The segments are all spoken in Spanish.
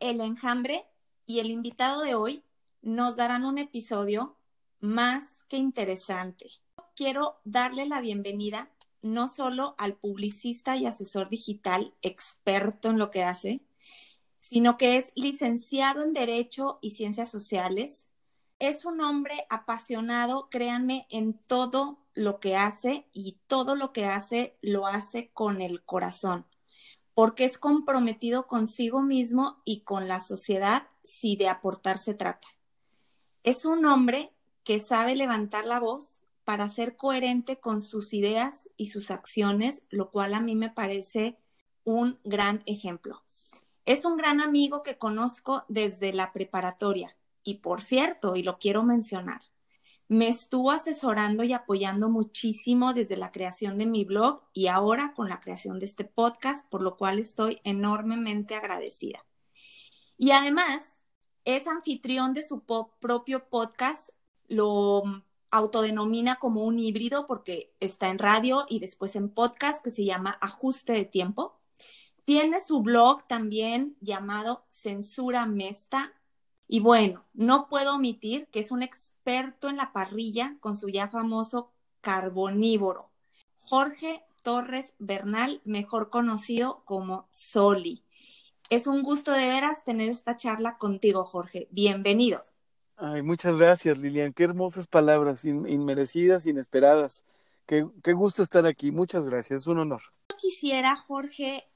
El enjambre y el invitado de hoy nos darán un episodio más que interesante. Quiero darle la bienvenida no solo al publicista y asesor digital experto en lo que hace, sino que es licenciado en Derecho y Ciencias Sociales. Es un hombre apasionado, créanme, en todo lo que hace y todo lo que hace lo hace con el corazón porque es comprometido consigo mismo y con la sociedad si de aportar se trata. Es un hombre que sabe levantar la voz para ser coherente con sus ideas y sus acciones, lo cual a mí me parece un gran ejemplo. Es un gran amigo que conozco desde la preparatoria y por cierto, y lo quiero mencionar, me estuvo asesorando y apoyando muchísimo desde la creación de mi blog y ahora con la creación de este podcast, por lo cual estoy enormemente agradecida. Y además, es anfitrión de su propio podcast, lo autodenomina como un híbrido porque está en radio y después en podcast que se llama Ajuste de Tiempo. Tiene su blog también llamado Censura Mesta y bueno, no puedo omitir que es un experto en la parrilla con su ya famoso carbonívoro, Jorge Torres Bernal, mejor conocido como Soli. Es un gusto de veras tener esta charla contigo, Jorge. Bienvenido. Ay, muchas gracias, Lilian. Qué hermosas palabras, inmerecidas, inesperadas. Qué, qué gusto estar aquí. Muchas gracias. Es un honor. Yo quisiera, Jorge,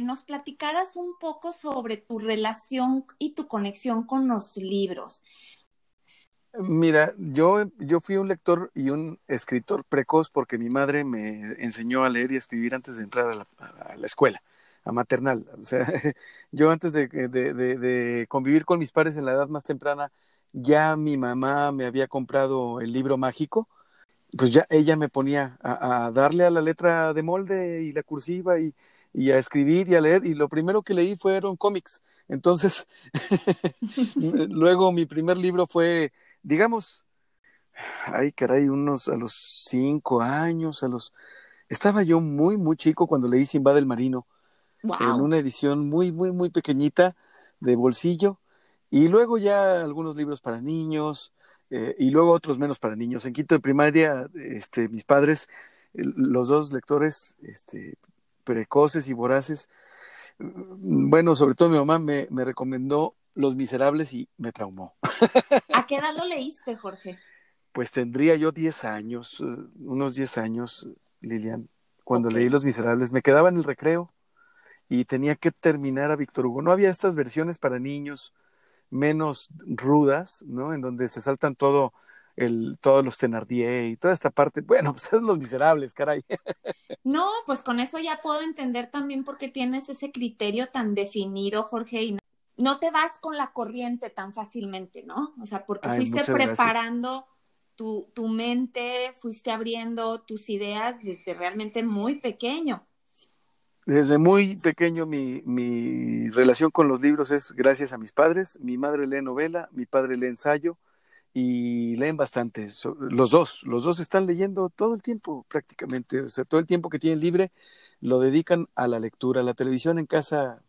nos platicaras un poco sobre tu relación y tu conexión con los libros. Mira, yo, yo fui un lector y un escritor precoz porque mi madre me enseñó a leer y a escribir antes de entrar a la, escuela, a maternal. O sea, yo antes de, de, convivir con mis padres en la edad más temprana, ya mi mamá me había comprado el libro mágico, pues ya ella me ponía a darle a la letra de molde y la cursiva y, y a escribir y a leer, y lo primero que leí fueron cómics. Entonces, luego mi primer libro fue, digamos, ay caray, unos a los cinco años, a los... Estaba yo muy, muy chico cuando leí Simba del Marino, en una edición muy, muy, muy pequeñita de bolsillo, y luego ya algunos libros para niños, eh, y luego otros menos para niños. En quinto de primaria, este, mis padres, los dos lectores, este, precoces y voraces. Bueno, sobre todo mi mamá me, me recomendó Los Miserables y me traumó. ¿A qué edad lo leíste, Jorge? Pues tendría yo 10 años, eh, unos 10 años, Lilian, cuando leí Los Miserables. Me quedaba en el recreo y tenía que terminar a Víctor Hugo. No había estas versiones para niños menos rudas, ¿no? En donde se saltan todo el, todos los Thenardier y toda esta parte. Bueno, pues son los miserables, caray. No, pues con eso ya puedo entender también por qué tienes ese criterio tan definido, Jorge, y no te vas con la corriente tan fácilmente, ¿no? O sea, porque fuiste preparando tu, tu, mente, fuiste abriendo tus ideas desde realmente muy pequeño. Desde muy pequeño mi, mi relación con los libros es gracias a mis padres. Mi madre lee novela, mi padre lee ensayo, y leen bastante. Los dos, los dos están leyendo todo el tiempo prácticamente, o sea, todo el tiempo que tienen libre lo dedican a la lectura. La televisión en casa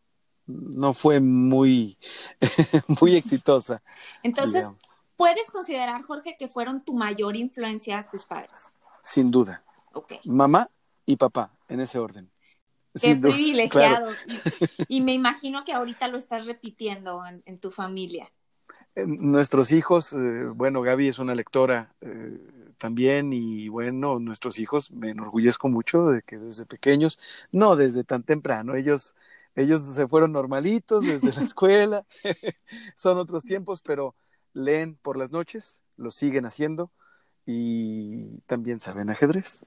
no fue muy, muy exitosa. Entonces, ¿puedes considerar, Jorge, que fueron tu mayor influencia tus padres? Sin duda. Mamá y papá, en ese orden. Qué privilegiado. Y, me imagino que ahorita lo estás repitiendo en tu familia. Nuestros hijos, eh, bueno, Gaby es una lectora eh, también y bueno, nuestros hijos me enorgullezco mucho de que desde pequeños, no desde tan temprano, ellos, ellos se fueron normalitos desde la escuela, son otros tiempos, pero leen por las noches, lo siguen haciendo y también saben ajedrez.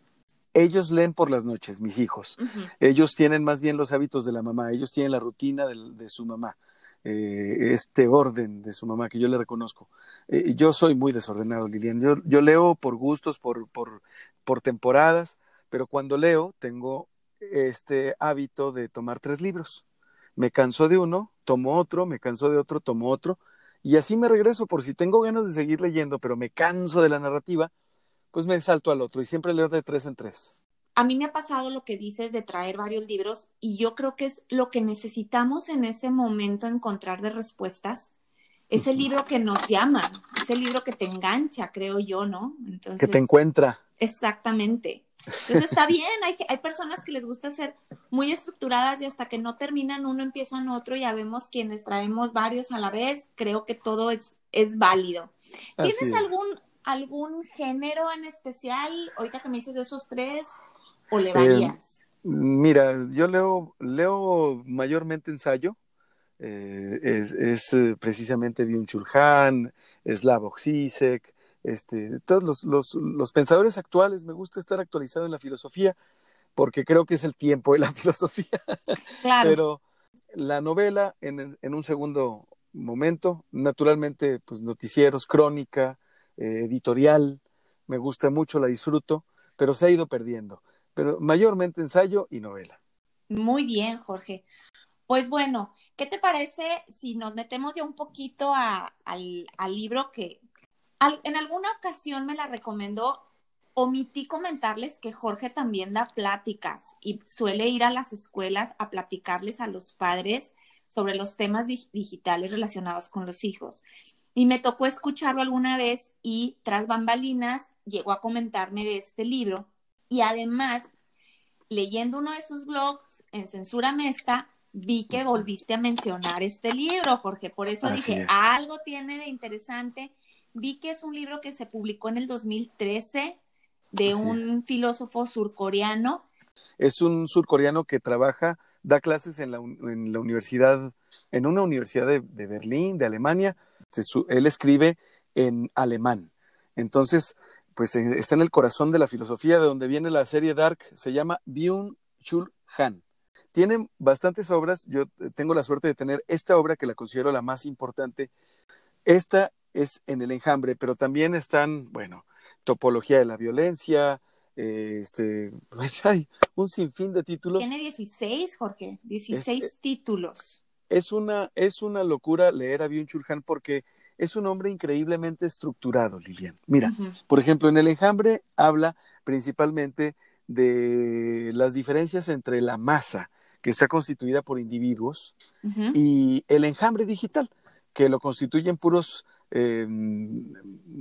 Ellos leen por las noches, mis hijos. Ellos tienen más bien los hábitos de la mamá, ellos tienen la rutina de su mamá eh, este orden de su mamá que yo le reconozco. Eh, yo soy muy desordenado, Lilian. Yo, yo leo por gustos, por, por, por temporadas, pero cuando leo tengo este hábito de tomar tres libros. Me canso de uno, tomo otro, me canso de otro, tomo otro, y así me regreso por si tengo ganas de seguir leyendo, pero me canso de la narrativa, pues me salto al otro y siempre leo de tres en tres a mí me ha pasado lo que dices de traer varios libros y yo creo que es lo que necesitamos en ese momento encontrar de respuestas. Ese libro que nos llama, ese libro que te engancha, creo yo, ¿no? Entonces, que te encuentra. Exactamente. Entonces está bien, hay, hay personas que les gusta ser muy estructuradas y hasta que no terminan uno empiezan otro, ya vemos quienes traemos varios a la vez, creo que todo es, es válido. ¿Tienes algún, algún género en especial, ahorita que me dices de esos tres, o le varías? Eh, mira, yo leo, leo mayormente ensayo. Eh, es, es eh, precisamente Byung-Chul Han, Slavoj Zizek, este, todos los, los, los, pensadores actuales. Me gusta estar actualizado en la filosofía porque creo que es el tiempo de la filosofía. Claro. Pero la novela en, en un segundo momento, naturalmente, pues noticieros, crónica, editorial, me gusta mucho, la disfruto, pero se ha ido perdiendo pero mayormente ensayo y novela. Muy bien, Jorge. Pues bueno, ¿qué te parece si nos metemos ya un poquito al, libro que en alguna ocasión me la recomendó? Omití comentarles que Jorge también da pláticas y suele ir a las escuelas a platicarles a los padres sobre los temas digitales relacionados con los hijos. Y me tocó escucharlo alguna vez y tras bambalinas llegó a comentarme de este libro y además, leyendo uno de sus blogs en Censura Mesta, vi que volviste a mencionar este libro, Jorge. Por eso dije, algo tiene de interesante. Vi que es un libro que se publicó en el 2013 de un filósofo surcoreano. Es un surcoreano que trabaja, da clases en la, en la universidad, en una universidad de, de Berlín, de Alemania. Él escribe en alemán. Entonces, pues eh, está en el corazón de la filosofía de donde viene la serie Dark, se llama Byung-Chul Han. Tiene bastantes obras, yo eh, tengo la suerte de tener esta obra que la considero la más importante. Esta es en el enjambre, pero también están, bueno, topología de la violencia, eh, este, hay un sinfín de títulos. Tiene 16, Jorge, 16 títulos. Es una, es una locura leer a Byung-Chul Han porque es un hombre increíblemente estructurado, Lilian. Mira, por ejemplo, en el enjambre habla principalmente de las diferencias entre la masa, que está constituida por individuos, y el enjambre digital, que lo constituyen puros em,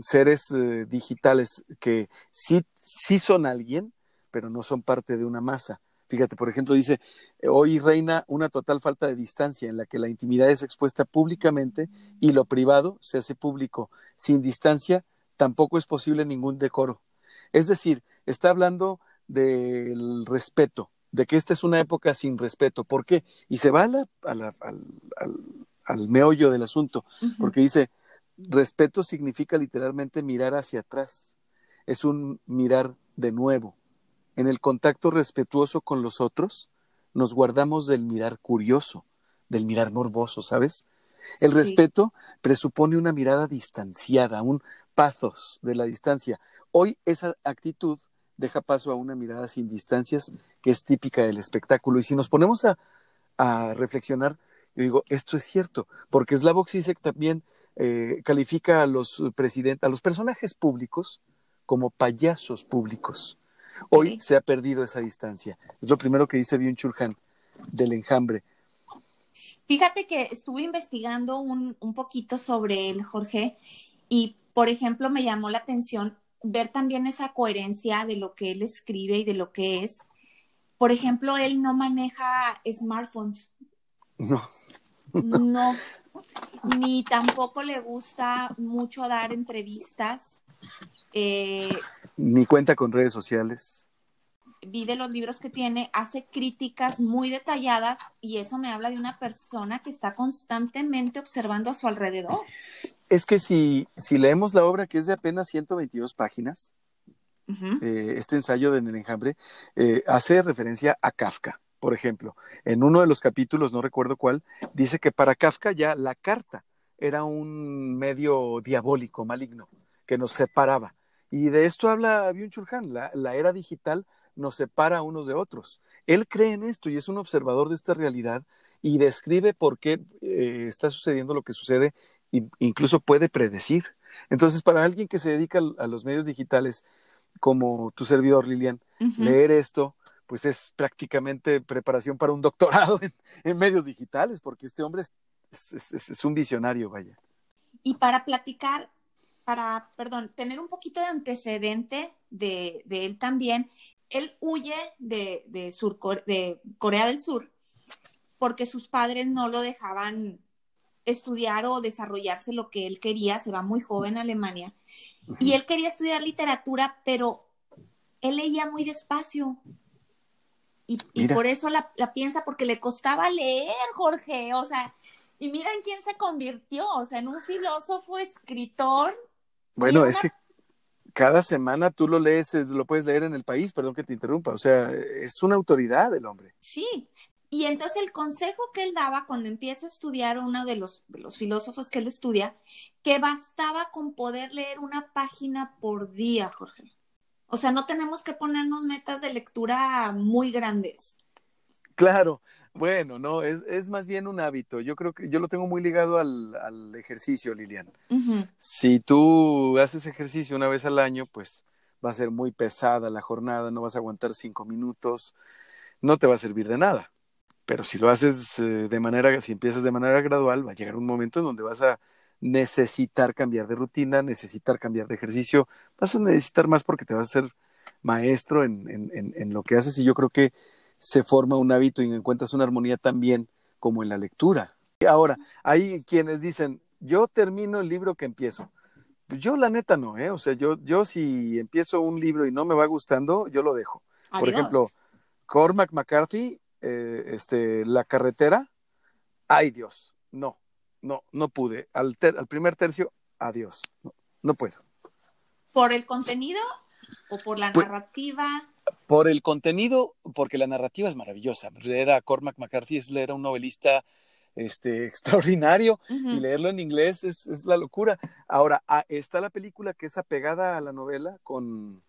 seres eh, digitales que sí, sí son alguien, pero no son parte de una masa. Fíjate, por ejemplo, dice, hoy reina una total falta de distancia en la que la intimidad es expuesta públicamente y lo privado se hace público. Sin distancia tampoco es posible ningún decoro. Es decir, está hablando del respeto, de que esta es una época sin respeto. ¿Por qué? Y se va al, al, meollo del asunto, porque dice, respeto significa literalmente mirar hacia atrás. Es un mirar de nuevo en el contacto respetuoso con los otros, nos guardamos del mirar curioso, del mirar morboso, ¿sabes? El respeto presupone una mirada distanciada, un pathos de la distancia. Hoy esa actitud deja paso a una mirada sin distancias que es típica del espectáculo. Y si nos ponemos a, reflexionar, yo digo, esto es cierto, porque Slavoj Zizek también eh, califica a los presidentes, a los personajes públicos como payasos públicos. Hoy se ha perdido esa distancia. Es lo primero que dice Byung Chul del enjambre. Fíjate que estuve investigando un, un poquito sobre él, Jorge, y por ejemplo me llamó la atención ver también esa coherencia de lo que él escribe y de lo que es. Por ejemplo, él no maneja smartphones. No. No. Ni tampoco le gusta mucho dar entrevistas. Eh, Ni cuenta con redes sociales. Vi de los libros que tiene, hace críticas muy detalladas y eso me habla de una persona que está constantemente observando a su alrededor. Es que si, si leemos la obra, que es de apenas 122 páginas, eh, este ensayo de En el enjambre, eh, hace referencia a Kafka. por ejemplo, en uno de los capítulos, no recuerdo cuál, dice que para Kafka ya la carta era un medio diabólico, maligno, que nos separaba. Y de esto habla Byung-Chul Han, la, era digital nos separa unos de otros. Él cree en esto y es un observador de esta realidad y describe por qué eh, está sucediendo lo que sucede e incluso puede predecir. Entonces, para alguien que se dedica a los medios digitales, como tu servidor, Lilian, leer esto, pues es prácticamente preparación para un doctorado en, medios digitales, porque este hombre es, un visionario, vaya. Y para platicar, para, perdón, tener un poquito de antecedente de, él también, él huye de, de, de Corea del Sur porque sus padres no lo dejaban estudiar o desarrollarse lo que él quería, se va muy joven a Alemania, y él quería estudiar literatura, pero él leía muy despacio. Y, por eso la, piensa, porque le costaba leer, Jorge, o sea, y mira en quién se convirtió, o sea, en un filósofo, escritor. Bueno, es que cada semana tú lo lees, eh, lo puedes leer en el país, perdón que te interrumpa, o sea, es una autoridad el hombre. Sí, y entonces el consejo que él daba cuando empieza a estudiar uno de los, los filósofos que él estudia, que bastaba con poder leer una página por día, Jorge. O sea, no tenemos que ponernos metas de lectura muy grandes. Claro, bueno, no, es, es más bien un hábito. Yo creo que yo lo tengo muy ligado al, al ejercicio, Lilian. Si tú haces ejercicio una vez al año, pues va a ser muy pesada la jornada, no vas a aguantar cinco minutos, no te va a servir de nada. Pero si lo haces eh, de manera, si empiezas de manera gradual, va a llegar un momento en donde vas a necesitar cambiar de rutina, necesitar cambiar de ejercicio, vas a necesitar más porque te vas a ser maestro en, en, en, lo que haces y yo creo que se forma un hábito y encuentras una armonía también como en la lectura. Ahora, hay quienes dicen, yo termino el libro que empiezo. Yo la neta no, ¿eh? O sea, yo, yo si empiezo un libro y no me va gustando, yo lo dejo. Por ejemplo, Cormac McCarthy, eh, este, La carretera, ay Dios, no, no, no pude. Al, al primer tercio, adiós. No, no, puedo. ¿Por el contenido o por la pues, narrativa? Por el contenido, porque la narrativa es maravillosa. Leer a Cormac McCarthy es leer a un novelista este, extraordinario y leerlo en inglés es, es la locura. Ahora, ah, está la película que es apegada a la novela con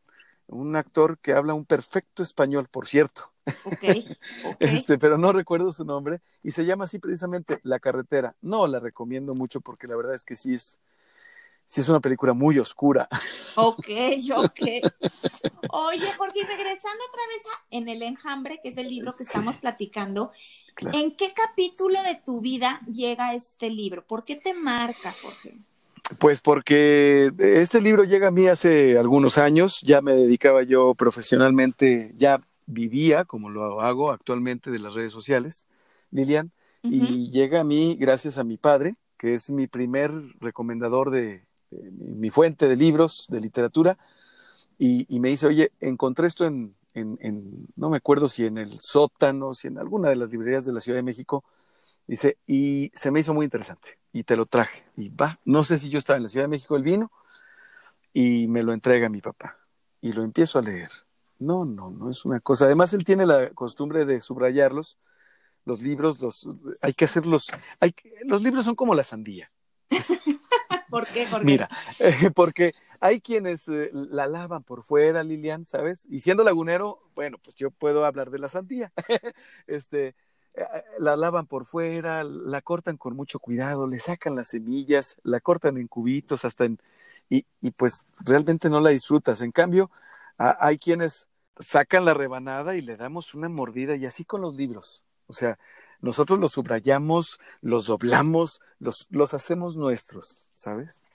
un actor que habla un perfecto español, por cierto. Okay, Este, pero no recuerdo su nombre y se llama así precisamente La carretera. No la recomiendo mucho porque la verdad es que sí es sí es una película muy oscura. Ok, ok. Oye, Jorge, regresando otra vez a En el enjambre, que es el libro que estamos platicando, ¿en qué capítulo de tu vida llega este libro? ¿Por qué te marca, Jorge? Pues porque este libro llega a mí hace algunos años, ya me dedicaba yo profesionalmente, ya vivía, como lo hago actualmente, de las redes sociales, Lilian, y llega a mí gracias a mi padre, que es mi primer recomendador de, mi fuente de libros, de literatura, y, me dice, oye, encontré esto en, no me acuerdo si en el sótano, si en alguna de las librerías de la Ciudad de México, dice, y se me hizo muy interesante y te lo traje. Y va, no sé si yo estaba en la Ciudad de México, el vino, y me lo entrega mi papá. Y lo empiezo a leer. No, no, no es una cosa. Además, él tiene la costumbre de subrayarlos. Los libros, los, hay que hacerlos. Hay, los libros son como la sandía. ¿Por qué? Mira, porque hay quienes eh, la lavan por fuera, Lilian, ¿sabes? Y siendo lagunero, bueno, pues yo puedo hablar de la sandía. este, eh, la lavan por fuera, la cortan con mucho cuidado, le sacan las semillas, la cortan en cubitos hasta en... Y, y pues realmente no la disfrutas. En cambio, hay quienes sacan la rebanada y le damos una mordida y así con los libros. O sea, nosotros los subrayamos, los doblamos, los, los hacemos nuestros, ¿sabes?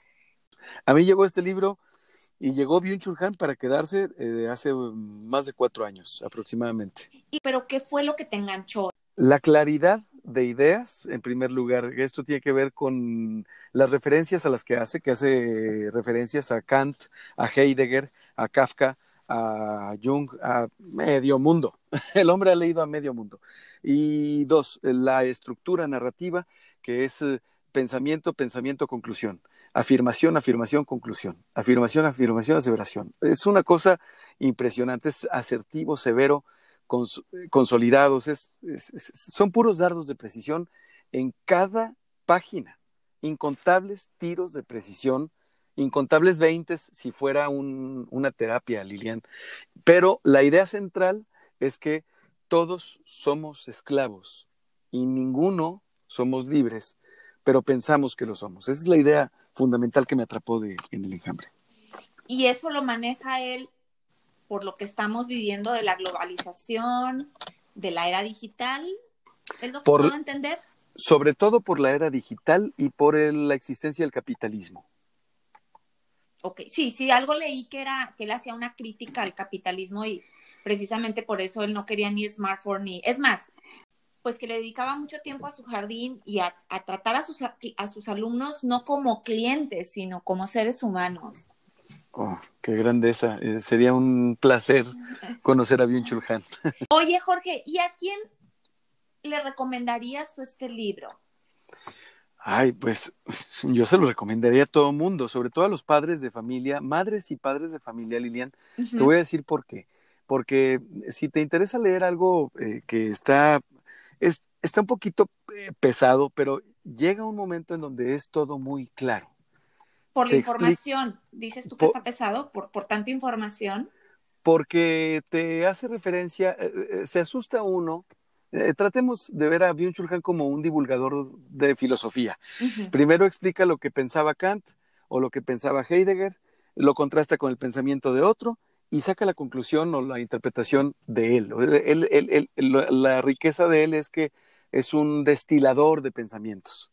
A mí llegó este libro y llegó Byung-Chul Han para quedarse eh, hace más de cuatro años aproximadamente. ¿Y pero qué fue lo que te enganchó? La claridad de ideas, en primer lugar. Esto tiene que ver con las referencias a las que hace, que hace referencias a Kant, a Heidegger, a Kafka, a Jung, a medio mundo. El hombre ha leído a medio mundo. Y dos, la estructura narrativa, que es eh, pensamiento, pensamiento, conclusión. Afirmación, afirmación, conclusión. Afirmación, afirmación, aseveración. Es una cosa impresionante, es asertivo, severo, consolidados, son puros dardos de precisión en cada página, incontables tiros de precisión, incontables veintes si fuera una terapia, Lilian. Pero la idea central es que todos somos esclavos y ninguno somos libres, pero pensamos que lo somos. Esa es la idea fundamental que me atrapó de, en el enjambre. Y eso lo maneja él por lo que estamos viviendo de la globalización, de la era digital. ¿Es lo que puedo entender? Sobre todo por la era digital y por la existencia del capitalismo. Ok, sí, sí, algo leí que era que él hacía una crítica al capitalismo y precisamente por eso él no quería ni smartphone ni. Es más, pues que le dedicaba mucho tiempo a su jardín y a, tratar a sus, a sus alumnos no como clientes, sino como seres humanos. Oh, qué grandeza. Eh, sería un placer conocer a Byung Chul Han. Oye, Jorge, ¿y a quién le recomendarías tú este libro? Ay, pues yo se lo recomendaría a todo el mundo, sobre todo a los padres de familia, madres y padres de familia, Lilian. Te voy a decir por qué. Porque si te interesa leer algo eh, que está está un poquito eh, pesado, pero llega un momento en donde es todo muy claro. Por la información, dices tú que está pesado, por, por tanta información. Porque te hace referencia, eh, se asusta uno. Tratemos de ver a Byung-Chul Han como un divulgador de filosofía. Primero explica lo que pensaba Kant o lo que pensaba Heidegger, lo contrasta con el pensamiento de otro y saca la conclusión o la interpretación de él. la riqueza de él es que es un destilador de pensamientos.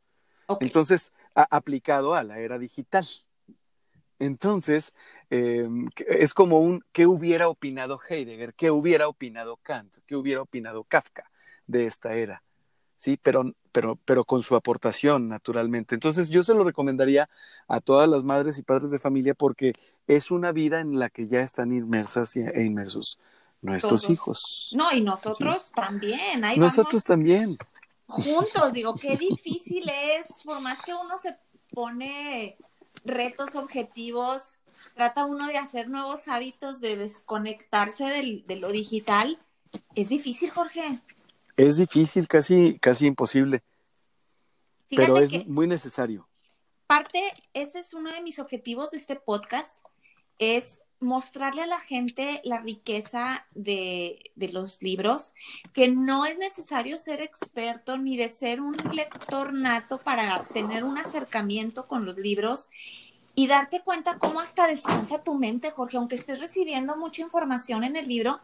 Entonces, aplicado a la era digital. Entonces, em, es como un ¿qué hubiera opinado Heidegger? ¿Qué hubiera opinado Kant? ¿Qué hubiera opinado Kafka de esta era? sí, pero, pero, pero con su aportación, naturalmente. Entonces, yo se lo recomendaría a todas las madres y padres de familia porque es una vida en la que ya están inmersas e inmersos nuestros hijos. No, y nosotros también. nosotros también. Juntos, digo, qué difícil es, por más que uno se pone retos, objetivos, trata uno de hacer nuevos hábitos, de desconectarse de lo digital. Es difícil, Jorge. Es difícil, casi, casi imposible. pero es muy necesario. Parte, ese es uno de mis objetivos de este podcast, es mostrarle a la gente la riqueza de, de, los libros, que no es necesario ser experto ni de ser un lector nato para tener un acercamiento con los libros y darte cuenta cómo hasta descansa tu mente, Jorge, aunque estés recibiendo mucha información en el libro,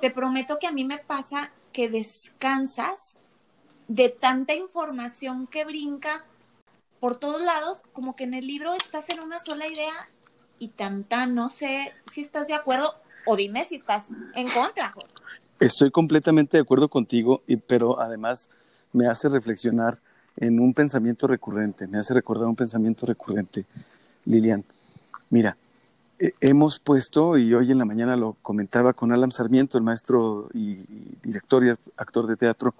te prometo que a mí me pasa que descansas de tanta información que brinca por todos lados, como que en el libro estás en una sola idea y tanta, no sé si estás de acuerdo o dime si estás en contra. Estoy completamente de acuerdo contigo, y, pero además me hace reflexionar en un pensamiento recurrente, me hace recordar un pensamiento recurrente, Lilian. Mira, hemos puesto, y hoy en la mañana lo comentaba con Alan Sarmiento, el maestro y, director y actor de teatro,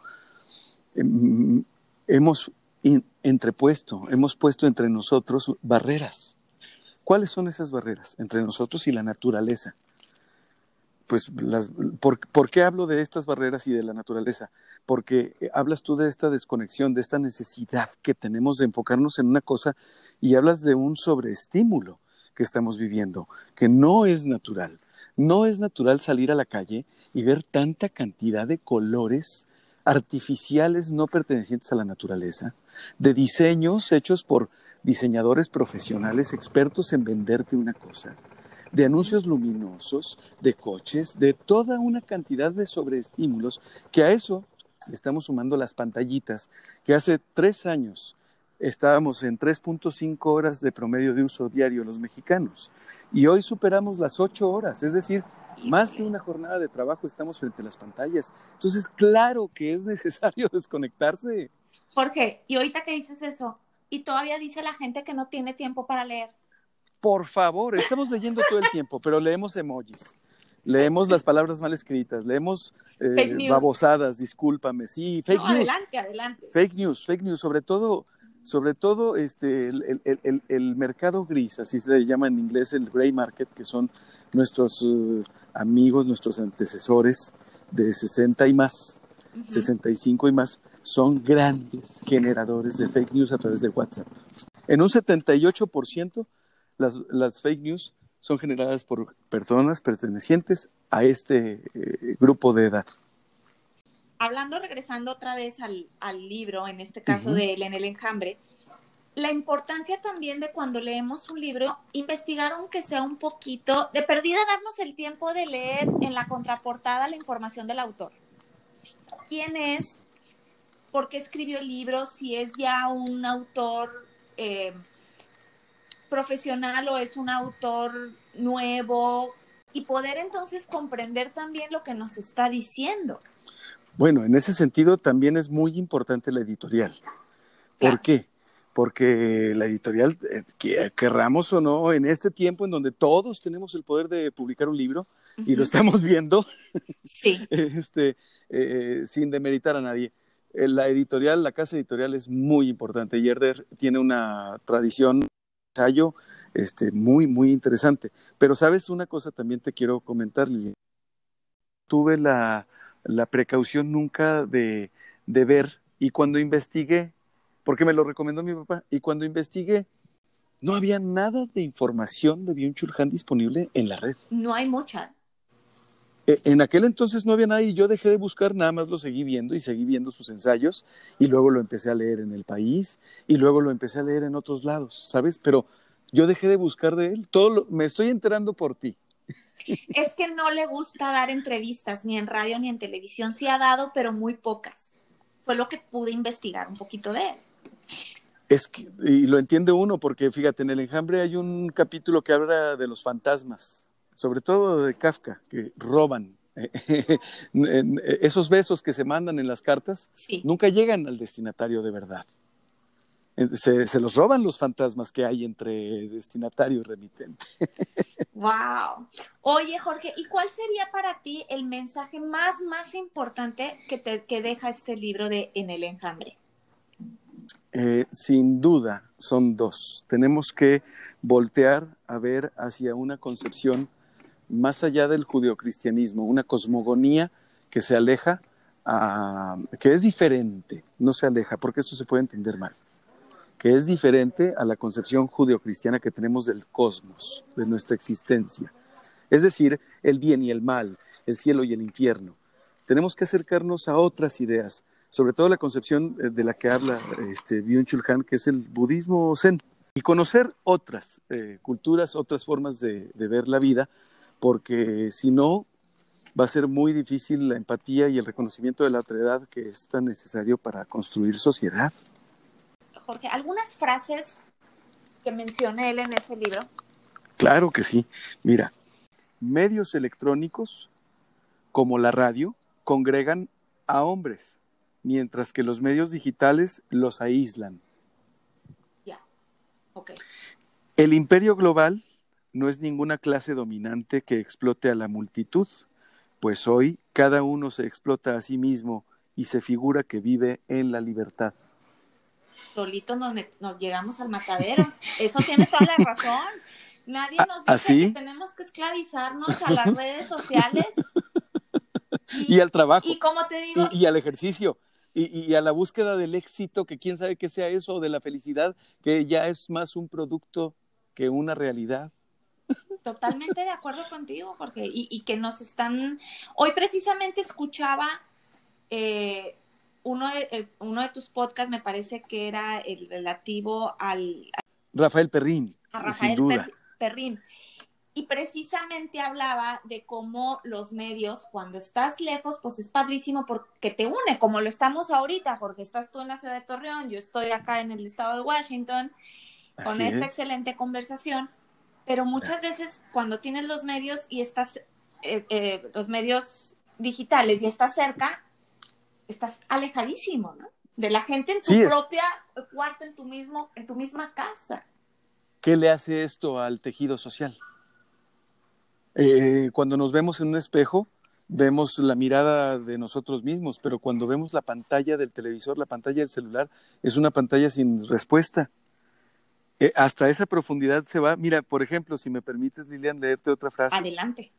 em, hemos entrepuesto, hemos puesto entre nosotros barreras. ¿Cuáles son esas barreras entre nosotros y la naturaleza? Pues, las, ¿por, ¿por, qué hablo de estas barreras y de la naturaleza? Porque eh, hablas tú de esta desconexión, de esta necesidad que tenemos de enfocarnos en una cosa y hablas de un sobreestímulo que estamos viviendo, que no es natural. No es natural salir a la calle y ver tanta cantidad de colores artificiales no pertenecientes a la naturaleza, de diseños hechos por diseñadores profesionales expertos en venderte una cosa, de anuncios luminosos, de coches, de toda una cantidad de sobreestímulos, que a eso estamos sumando las pantallitas, que hace tres años estábamos en 3.5 horas de promedio de uso diario los mexicanos y hoy superamos las 8 horas, es decir, más de una jornada de trabajo estamos frente a las pantallas. Entonces, claro que es necesario desconectarse. Jorge, y ahorita que dices eso, y todavía dice la gente que no tiene tiempo para leer. Por favor, estamos leyendo todo el tiempo, pero leemos emojis. Leemos las palabras mal escritas, leemos eh, babosadas, discúlpame, sí, fake news. Adelante, adelante. Fake news, fake news, sobre todo sobre todo este, el, mercado gris, así se le llama en inglés el gray market, que son nuestros uh, amigos, nuestros antecesores, de 60 y más, 65 y más, son grandes generadores de fake news a través de WhatsApp. En un 78% las, las fake news son generadas por personas pertenecientes a este eh, grupo de edad. Hablando, regresando otra vez al, libro, en este caso de él, en el enjambre, la importancia también de cuando leemos un libro, investigar aunque sea un poquito, de perdida darnos el tiempo de leer en la contraportada la información del autor. ¿Quién es? ¿Por qué escribió el libro? Si es ya un autor eh, profesional o es un autor nuevo y poder entonces comprender también lo que nos está diciendo. Bueno, en ese sentido también es muy importante la editorial. ¿Por qué? porque la editorial, eh, que, querramos o no, en este tiempo en donde todos tenemos el poder de publicar un libro y lo estamos viendo, sí. este, eh, sin demeritar a nadie, eh, la editorial, la casa editorial es muy importante. Yerder tiene una tradición ensayo este, muy, muy interesante. Pero sabes una cosa también te quiero comentar, Lili. Tuve la, la precaución nunca de, de ver y cuando investigué porque me lo recomendó mi papá. Y cuando investigué, no había nada de información de Han disponible en la red. No hay mucha. E, en aquel entonces no había nada y yo dejé de buscar, nada más lo seguí viendo y seguí viendo sus ensayos y luego lo empecé a leer en el país y luego lo empecé a leer en otros lados, ¿sabes? Pero yo dejé de buscar de él, todo me estoy enterando por ti. Es que no le gusta dar entrevistas ni en radio ni en televisión, sí ha dado, pero muy pocas. Fue lo que pude investigar un poquito de él. Es que, y lo entiende uno, porque fíjate, en el enjambre hay un capítulo que habla de los fantasmas, sobre todo de Kafka, que roban. Esos besos que se mandan en las cartas nunca llegan al destinatario de verdad. Se, se, los roban los fantasmas que hay entre destinatario y remitente. Wow. Oye, Jorge, ¿y cuál sería para ti el mensaje más, más importante que, te, que deja este libro de En el enjambre? Eh, sin duda son dos. Tenemos que voltear a ver hacia una concepción más allá del judeocristianismo, una cosmogonía que se aleja, que es diferente, no se aleja, porque esto se puede entender mal, que es diferente a la concepción judeocristiana que tenemos del cosmos, de nuestra existencia. Es decir, el bien y el mal, el cielo y el infierno. Tenemos que acercarnos a otras ideas, sobre todo la concepción eh, de la que habla este, Byung-Chul que es el budismo zen, y conocer otras eh, culturas, otras formas de, ver la vida, porque si no, va a ser muy difícil la empatía y el reconocimiento de la otredad que es tan necesario para construir sociedad. Jorge, ¿algunas frases que menciona él en ese libro? Claro que sí. Mira, medios electrónicos como la radio congregan a hombres mientras que los medios digitales los aíslan. Ya, ok. El imperio global no es ninguna clase dominante que explote a la multitud, pues hoy cada uno se explota a sí mismo y se figura que vive en la libertad. Solito nos, llegamos al matadero. Eso tiene toda la razón. Nadie nos dice que tenemos que esclavizarnos a las redes sociales. Y, al trabajo. Y como te digo. y al ejercicio y, a la búsqueda del éxito, que quién sabe qué sea eso, o de la felicidad, que ya es más un producto que una realidad. Totalmente de acuerdo contigo, Jorge, y, que nos están... Hoy precisamente escuchaba eh, uno, de, uno de tus podcasts, me parece que era el relativo al... Rafael Perrín. A Rafael Perrín y precisamente hablaba de cómo los medios, cuando estás lejos, pues es padrísimo porque te une, como lo estamos ahorita, Jorge. Estás tú en la ciudad de Torreón, yo estoy acá en el estado de Washington, con esta excelente conversación. Pero muchas veces cuando tienes los medios y estás, eh, eh, los medios digitales y estás cerca, estás alejadísimo, ¿no? De la gente en tu propia cuarto, en tu mismo, en tu misma casa. ¿Qué le hace esto al tejido social? Eh, cuando nos vemos en un espejo, vemos la mirada de nosotros mismos, pero cuando vemos la pantalla del televisor, la pantalla del celular, es una pantalla sin respuesta. Eh, hasta esa profundidad se va. Mira, por ejemplo, si me permites, Lilian, leerte otra frase. Adelante.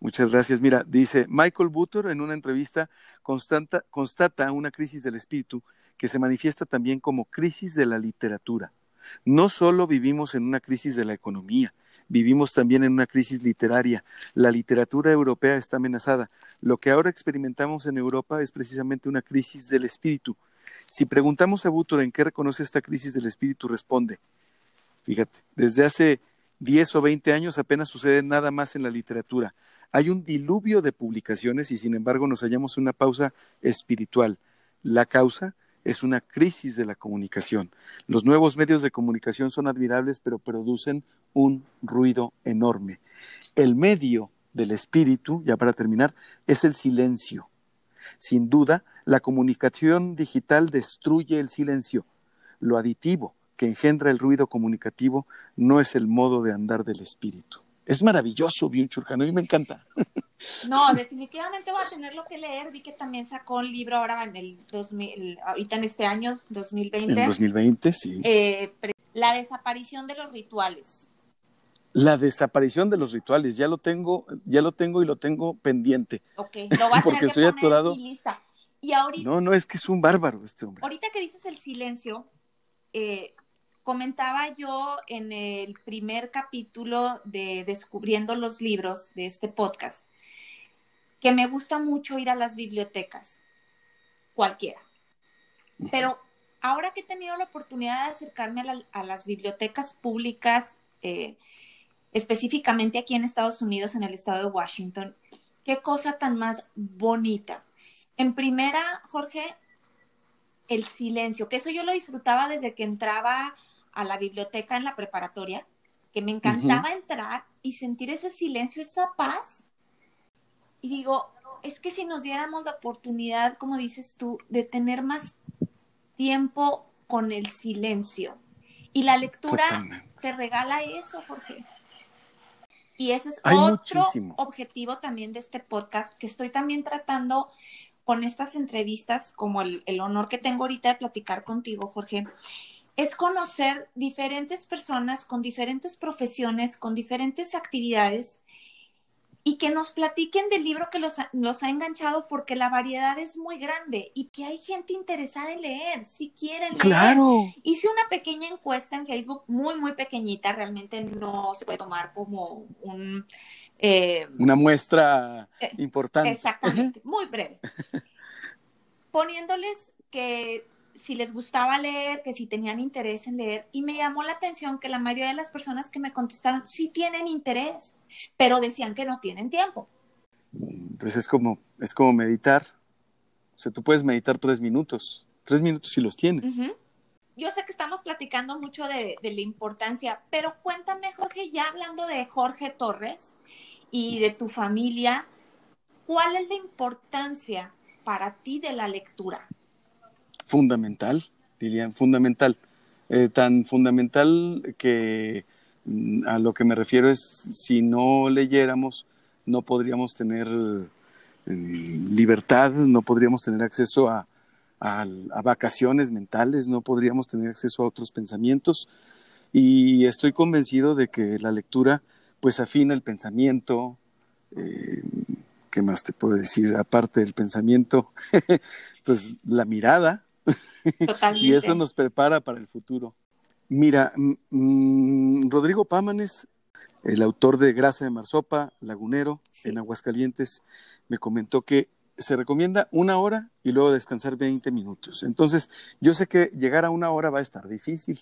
Muchas gracias. Mira, dice Michael Butor en una entrevista constata, constata una crisis del espíritu que se manifiesta también como crisis de la literatura. No solo vivimos en una crisis de la economía, vivimos también en una crisis literaria. La literatura europea está amenazada. Lo que ahora experimentamos en Europa es precisamente una crisis del espíritu. Si preguntamos a Butor en qué reconoce esta crisis del espíritu, responde, fíjate, desde hace 10 o 20 años apenas sucede nada más en la literatura. Hay un diluvio de publicaciones y sin embargo nos hallamos una pausa espiritual. La causa es una crisis de la comunicación. Los nuevos medios de comunicación son admirables, pero producen un ruido enorme. El medio del espíritu, ya para terminar, es el silencio. Sin duda, la comunicación digital destruye el silencio. Lo aditivo que engendra el ruido comunicativo no es el modo de andar del espíritu. Es maravilloso, bien Churjano, a mí me encanta. No, definitivamente voy a tener lo que leer. Vi que también sacó un libro ahora en el 2000, ahorita en este año, 2020. En 2020, sí. Eh, la desaparición de los rituales. La desaparición de los rituales, ya lo tengo, ya lo tengo y lo tengo pendiente. Ok, lo voy a Porque estoy atorado. Y ahorita, no, no, es que es un bárbaro este hombre. Ahorita que dices el silencio, eh, comentaba yo en el primer capítulo de Descubriendo los libros de este podcast que me gusta mucho ir a las bibliotecas, cualquiera. Pero ahora que he tenido la oportunidad de acercarme a, las bibliotecas públicas, eh, específicamente aquí en Estados Unidos, en el estado de Washington, qué cosa tan más bonita. En primera, Jorge, el silencio, que eso yo lo disfrutaba desde que entraba a la biblioteca en la preparatoria, que me encantaba entrar y sentir ese silencio, esa paz. Y digo, es que si nos diéramos la oportunidad, como dices tú, de tener más tiempo con el silencio. Y la lectura te regala eso, Jorge. Y ese es otro objetivo también de este podcast que estoy también tratando con estas entrevistas, como el, honor que tengo ahorita de platicar contigo, Jorge, es conocer diferentes personas con diferentes profesiones, con diferentes actividades y que nos platiquen del libro que los, ha enganchado porque la variedad es muy grande y que hay gente interesada en leer, si quieren leer. Claro. Hice una pequeña encuesta en Facebook, muy, muy pequeñita, realmente no se puede tomar como un eh, Una muestra eh, importante. Exactamente, muy breve. Poniéndoles que si les gustaba leer, que si tenían interés en leer, y me llamó la atención que la mayoría de las personas que me contestaron sí tienen interés, pero decían que no tienen tiempo. Pues es como, es como meditar. O sea, tú puedes meditar tres minutos, tres minutos si los tienes yo sé que estamos platicando mucho de, la importancia, pero cuéntame, Jorge, ya hablando de Jorge Torres y de tu familia, ¿cuál es la importancia para ti de la lectura? Fundamental, Lilian, fundamental. Eh, tan fundamental que mm, a lo que me refiero es, si no leyéramos, no podríamos tener mm, libertad, no podríamos tener acceso a, a, vacaciones mentales, no podríamos tener acceso a otros pensamientos y estoy convencido de que la lectura pues afina el pensamiento, eh, ¿qué más te puedo decir? Aparte del pensamiento, pues la mirada y eso nos prepara para el futuro. Mira, Rodrigo Pámanes, el autor de Grasa de Marsopa, Lagunero, en Aguascalientes, me comentó que se recomienda una hora y luego descansar 20 minutos. Entonces, yo sé que llegar a una hora va a estar difícil,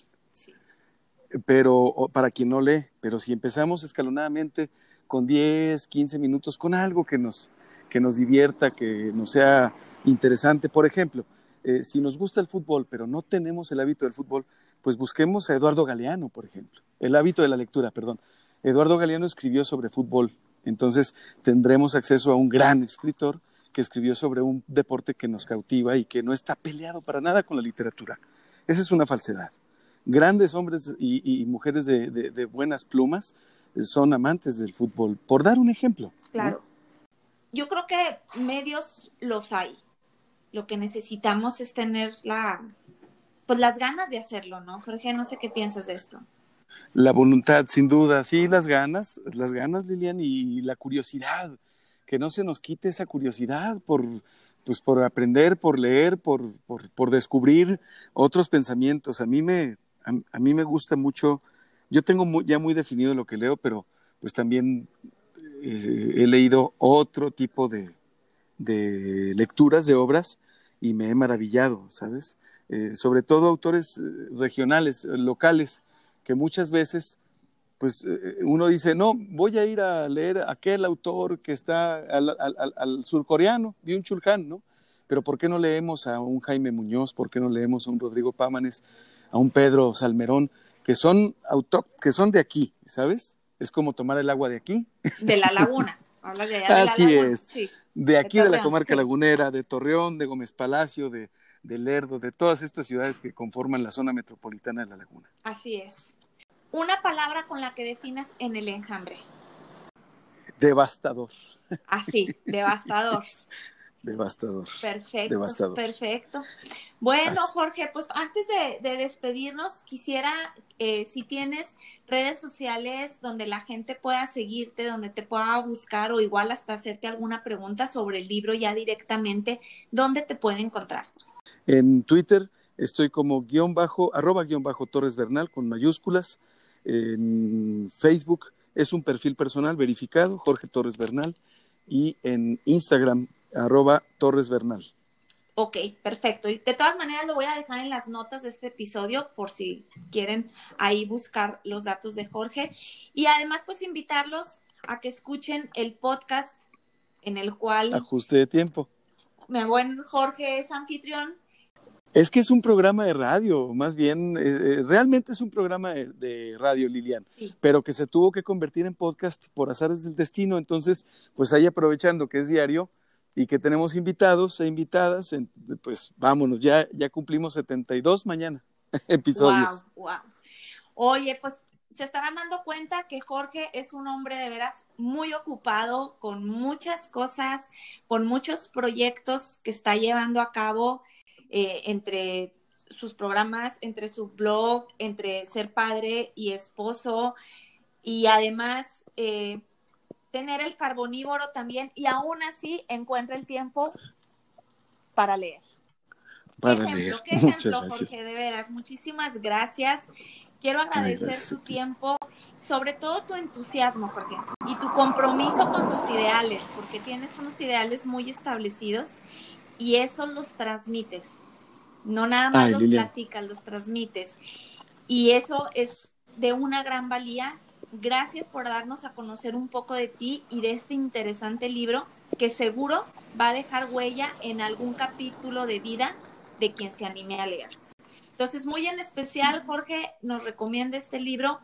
pero para quien no lee, pero si empezamos escalonadamente con 10, 15 minutos, con algo que nos, que nos divierta, que nos sea interesante, por ejemplo, eh, si nos gusta el fútbol, pero no tenemos el hábito del fútbol, pues busquemos a Eduardo Galeano, por ejemplo, el hábito de la lectura, perdón. Eduardo Galeano escribió sobre fútbol, entonces tendremos acceso a un gran escritor que escribió sobre un deporte que nos cautiva y que no está peleado para nada con la literatura. Esa es una falsedad. Grandes hombres y, mujeres de, buenas plumas son amantes del fútbol, por dar un ejemplo. Claro. Yo creo que medios los hay. Lo que necesitamos es tener la, pues las ganas de hacerlo, ¿no? Jorge, no sé qué piensas de esto. La voluntad, sin duda, sí, las ganas, las ganas, Lilian, y la curiosidad que no se nos quite esa curiosidad por, pues, por aprender, por leer, por, por, descubrir otros pensamientos. A mí me, a, mí me gusta mucho, yo tengo ya muy definido lo que leo, pero pues también eh, he leído otro tipo de, de, lecturas de obras y me he maravillado, ¿sabes? Eh, sobre todo autores eh, regionales, locales, que muchas veces pues uno dice, no, voy a ir a leer aquel autor que está al, al, al surcoreano, un Chul ¿no? Pero ¿por qué no leemos a un Jaime Muñoz? ¿Por qué no leemos a un Rodrigo Pámanes? A un Pedro Salmerón, que son, auto, que son de aquí, ¿sabes? Es como tomar el agua de aquí. De la laguna. de allá Así es. De aquí, de, la comarca lagunera, de Torreón, de Gómez Palacio, de, de Lerdo, de todas estas ciudades que conforman la zona metropolitana de la laguna. Así es. Una palabra con la que definas en el enjambre. Devastador. Así, devastador. Devastador. Perfecto. Devastador. Perfecto. Bueno, Jorge, pues antes de, despedirnos, quisiera, eh, si tienes redes sociales donde la gente pueda seguirte, donde te pueda buscar o igual hasta hacerte alguna pregunta sobre el libro ya directamente, ¿dónde te puede encontrar? En Twitter estoy como guion bajo, arroba guion bajo Torres Bernal con mayúsculas. En Facebook es un perfil personal verificado, Jorge Torres Bernal. Y en Instagram arroba Torres Bernal. Ok, perfecto. Y de todas maneras lo voy a dejar en las notas de este episodio por si quieren ahí buscar los datos de Jorge. Y además, pues invitarlos a que escuchen el podcast en el cual... Ajuste de tiempo. Mi buen Jorge es anfitrión es que es un programa de radio, más bien, eh, eh, realmente es un programa de, radio, Lilian, pero que se tuvo que convertir en podcast por azares del destino. Entonces, pues ahí aprovechando que es diario y que tenemos invitados e invitadas, pues vámonos, ya, ya cumplimos 72 mañana episodios. Wow, wow. Oye, pues se estarán dando cuenta que Jorge es un hombre de veras muy ocupado con muchas cosas, con muchos proyectos que está llevando a cabo eh, entre sus programas, entre su blog, entre ser padre y esposo y además eh, tener el carbonívoro también y aún así encuentra el tiempo para leer. Para ¿Qué ejemplo, leer. ¿Qué ejemplo, Jorge? De veras, muchísimas gracias. Quiero agradecer tu tiempo, sobre todo tu entusiasmo, Jorge, y tu compromiso con tus ideales, porque tienes unos ideales muy establecidos y eso los transmites. No nada más los platicas, los transmites. Y eso es de una gran valía. Gracias por darnos a conocer un poco de ti y de este interesante libro que seguro va a dejar huella en algún capítulo de vida de quien se anime a leer. Entonces, muy en especial, Jorge nos recomienda este libro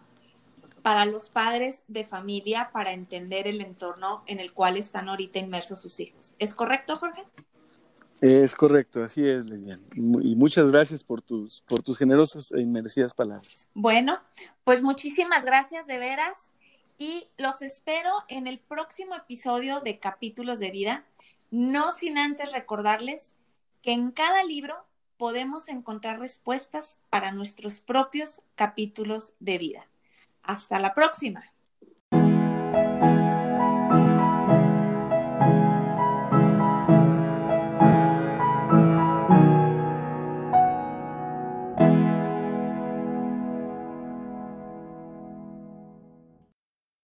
para los padres de familia para entender el entorno en el cual están ahorita inmersos sus hijos. ¿Es correcto, Jorge? Es correcto, así es, Lesbian. Y muchas gracias por tus, por tus generosas e inmerecidas palabras. Bueno, pues muchísimas gracias de veras y los espero en el próximo episodio de Capítulos de Vida, no sin antes recordarles que en cada libro podemos encontrar respuestas para nuestros propios capítulos de vida. Hasta la próxima.